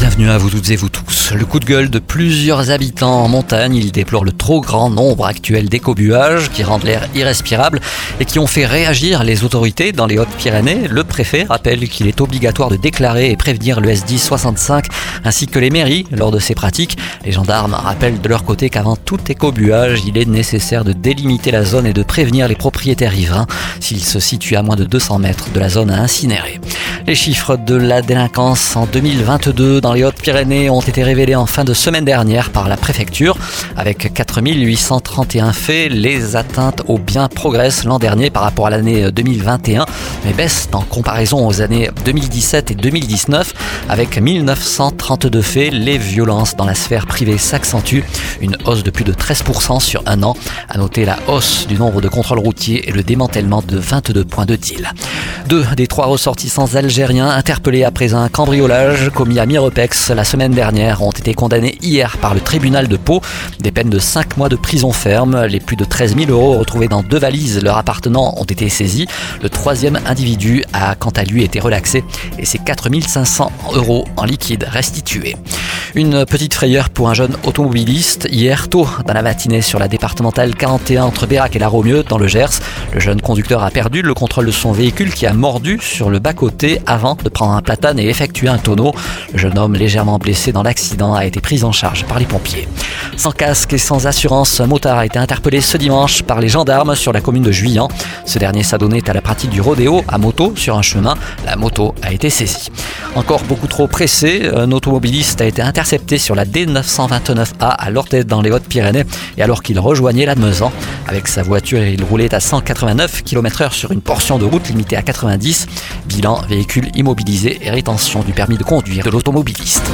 Bienvenue à vous toutes et vous tous. Le coup de gueule de plusieurs habitants en montagne, ils déplorent le trop grand nombre actuel d'écobuages qui rendent l'air irrespirable et qui ont fait réagir les autorités dans les Hautes-Pyrénées. Le préfet rappelle qu'il est obligatoire de déclarer et prévenir le SD 65 ainsi que les mairies lors de ces pratiques. Les gendarmes rappellent de leur côté qu'avant tout écobuage, il est nécessaire de délimiter la zone et de prévenir les propriétaires riverains s'ils se situent à moins de 200 mètres de la zone à incinérer. Les chiffres de la délinquance en 2022 dans les Hautes-Pyrénées ont été révélés en fin de semaine dernière par la préfecture. Avec 4831 faits, les atteintes aux biens progressent l'an dernier par rapport à l'année 2021, mais baissent en comparaison aux années 2017 et 2019. Avec 1932 faits, les violences dans la sphère privée s'accentuent, une hausse de plus de 13% sur un an. À noter la hausse du nombre de contrôles routiers et le démantèlement de 22 points de deal. Deux des trois ressortissants algériens interpellés après un cambriolage commis à Mirepex la semaine dernière ont été condamnés hier par le tribunal de Pau. Des peines de 5 mois de prison ferme. Les plus de 13 000 euros retrouvés dans deux valises leur appartenant ont été saisis. Le troisième individu a quant à lui été relaxé et ses 4 500 euros en liquide restitués. Une petite frayeur pour un jeune automobiliste hier tôt dans la matinée sur la départementale 41 entre Bérac et la Romieux dans le Gers. Le jeune conducteur a perdu le contrôle de son véhicule qui a mordu sur le bas-côté avant de prendre un platane et effectuer un tonneau. Le jeune homme légèrement blessé dans l'accident a été pris en charge par les pompiers. Sans casque et sans assurance, un motard a été interpellé ce dimanche par les gendarmes sur la commune de Juillan. Ce dernier s'adonnait à la pratique du rodéo à moto sur un chemin. La moto a été saisie. Encore beaucoup trop pressé, un automobiliste a été intercepté sur la D929A à Lortet dans les Hautes-Pyrénées et alors qu'il rejoignait la Meusan. Avec sa voiture, il roulait à 189 km/h sur une portion de route limitée à 90. Bilan, véhicule immobilisé et rétention du permis de conduire de l'automobiliste.